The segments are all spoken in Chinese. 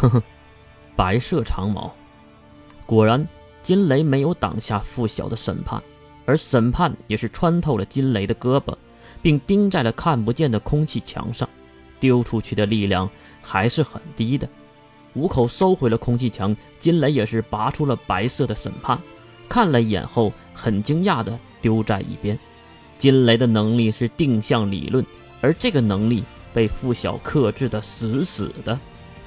呵呵，白色长矛。果然，金雷没有挡下傅晓的审判，而审判也是穿透了金雷的胳膊，并钉在了看不见的空气墙上。丢出去的力量还是很低的。五口收回了空气墙，金雷也是拔出了白色的审判，看了一眼后，很惊讶的丢在一边。金雷的能力是定向理论，而这个能力被傅晓克制的死死的，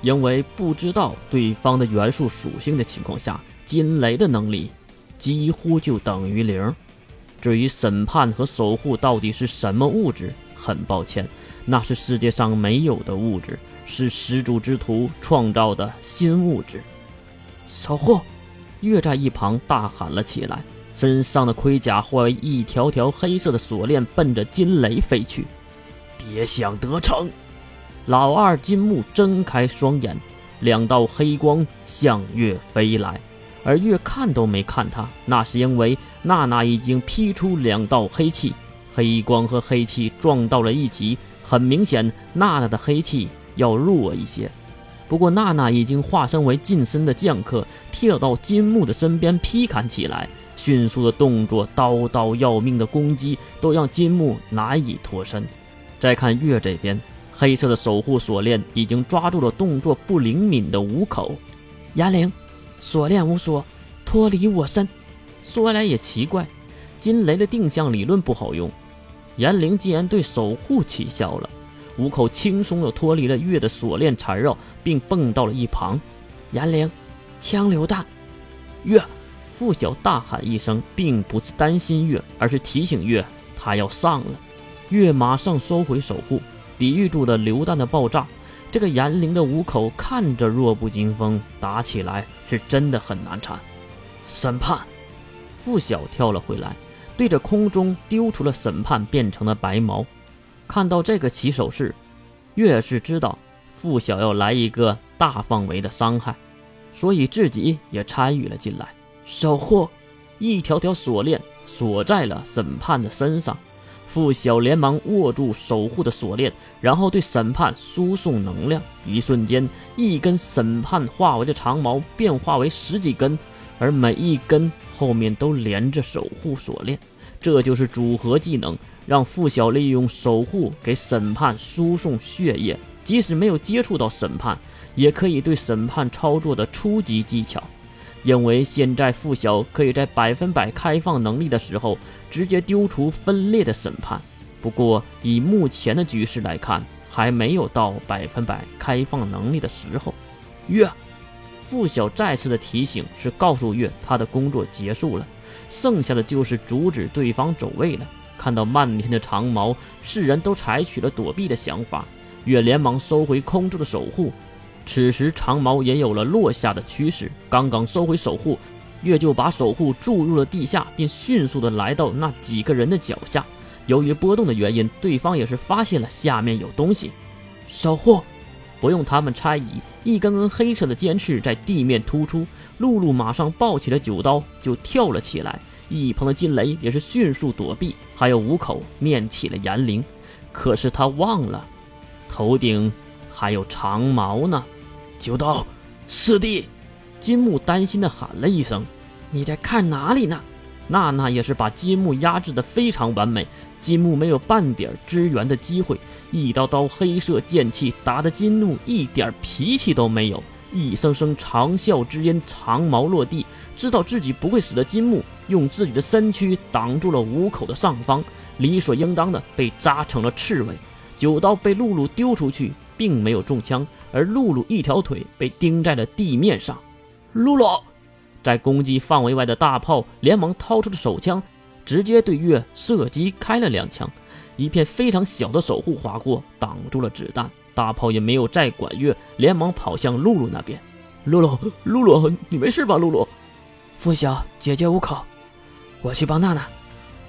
因为不知道对方的元素属性的情况下，金雷的能力几乎就等于零。至于审判和守护到底是什么物质，很抱歉，那是世界上没有的物质，是始祖之徒创造的新物质。守护，月在一旁大喊了起来，身上的盔甲化为一条条黑色的锁链，奔着金雷飞去。别想得逞！老二金木睁开双眼，两道黑光向月飞来，而月看都没看他，那是因为娜娜已经劈出两道黑气。黑光和黑气撞到了一起，很明显，娜娜的黑气要弱一些。不过，娜娜已经化身为近身的剑客，跳到金木的身边劈砍起来。迅速的动作，刀刀要命的攻击，都让金木难以脱身。再看月这边，黑色的守护锁链已经抓住了动作不灵敏的五口。严灵，锁链无锁，脱离我身。说来也奇怪，金雷的定向理论不好用。严灵竟然对守护起效了，五口轻松地脱离了月的锁链缠绕，并蹦到了一旁。严灵，枪榴弹！月，傅晓大喊一声，并不是担心月，而是提醒月他要上了。月马上收回守护，抵御住了榴弹的爆炸。这个严灵的五口看着弱不禁风，打起来是真的很难缠。审判，傅晓跳了回来。对着空中丢出了审判变成了白毛，看到这个起手式，越是知道傅晓要来一个大范围的伤害，所以自己也参与了进来。守护，一条条锁链锁在了审判的身上，傅晓连忙握住守护的锁链，然后对审判输送能量。一瞬间，一根审判化为的长矛变化为十几根，而每一根后面都连着守护锁链。这就是组合技能，让傅晓利用守护给审判输送血液，即使没有接触到审判，也可以对审判操作的初级技巧。因为现在傅晓可以在百分百开放能力的时候直接丢出分裂的审判，不过以目前的局势来看，还没有到百分百开放能力的时候。月，傅晓再次的提醒是告诉月他的工作结束了。剩下的就是阻止对方走位了。看到漫天的长矛，世人都采取了躲避的想法。月连忙收回空中的守护，此时长矛也有了落下的趋势。刚刚收回守护，月就把守护注入了地下，并迅速的来到那几个人的脚下。由于波动的原因，对方也是发现了下面有东西。守护。不用他们猜疑，一根根黑色的尖刺在地面突出。露露马上抱起了九刀就跳了起来，一旁的金雷也是迅速躲避，还有五口念起了炎灵。可是他忘了，头顶还有长矛呢。九刀，四弟，金木担心的喊了一声：“你在看哪里呢？”娜娜也是把金木压制的非常完美，金木没有半点支援的机会。一刀刀黑色剑气打得金木一点脾气都没有，一声声长啸之音，长矛落地，知道自己不会死的金木用自己的身躯挡住了五口的上方，理所应当的被扎成了刺猬。九刀被露露丢出去，并没有中枪，而露露一条腿被钉在了地面上。露露在攻击范围外的大炮连忙掏出了手枪，直接对月射击开了两枪。一片非常小的守护划过，挡住了子弹。大炮也没有再管月，连忙跑向露露那边。露露，露露，你没事吧？露露，付晓，姐姐无口，我去帮娜娜。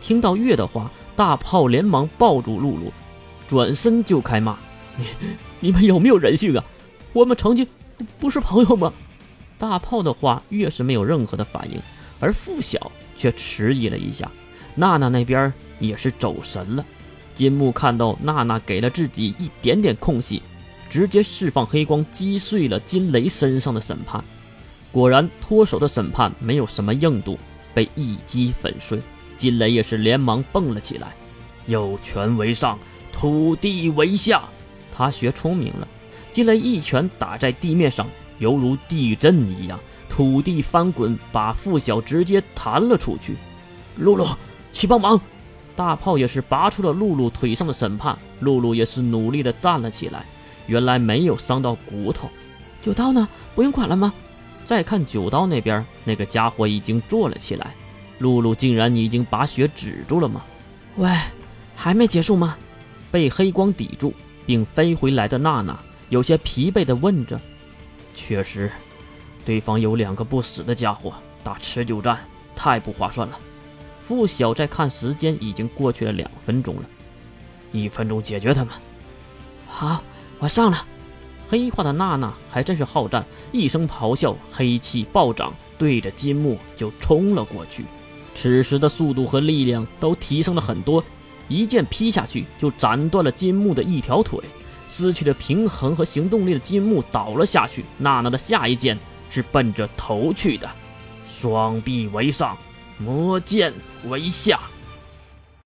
听到月的话，大炮连忙抱住露露，转身就开骂：“你，你们有没有人性啊？我们曾经不是朋友吗？”大炮的话越是没有任何的反应，而付晓却迟疑了一下。娜娜那边也是走神了。金木看到娜娜给了自己一点点空隙，直接释放黑光，击碎了金雷身上的审判。果然，脱手的审判没有什么硬度，被一击粉碎。金雷也是连忙蹦了起来，有权为上，土地为下。他学聪明了，进来一拳打在地面上，犹如地震一样，土地翻滚，把付晓直接弹了出去。露露，去帮忙！大炮也是拔出了露露腿上的审判，露露也是努力的站了起来，原来没有伤到骨头。九刀呢？不用管了吗？再看九刀那边，那个家伙已经坐了起来。露露竟然已经把血止住了吗？喂，还没结束吗？被黑光抵住并飞回来的娜娜有些疲惫地问着：“确实，对方有两个不死的家伙，打持久战太不划算了。”付晓在看时间，已经过去了两分钟了，一分钟解决他们。好，我上了。黑化的娜娜还真是好战，一声咆哮，黑气暴涨，对着金木就冲了过去。此时的速度和力量都提升了很多，一剑劈下去就斩断了金木的一条腿，失去了平衡和行动力的金木倒了下去。娜娜的下一剑是奔着头去的，双臂为上，魔剑为下。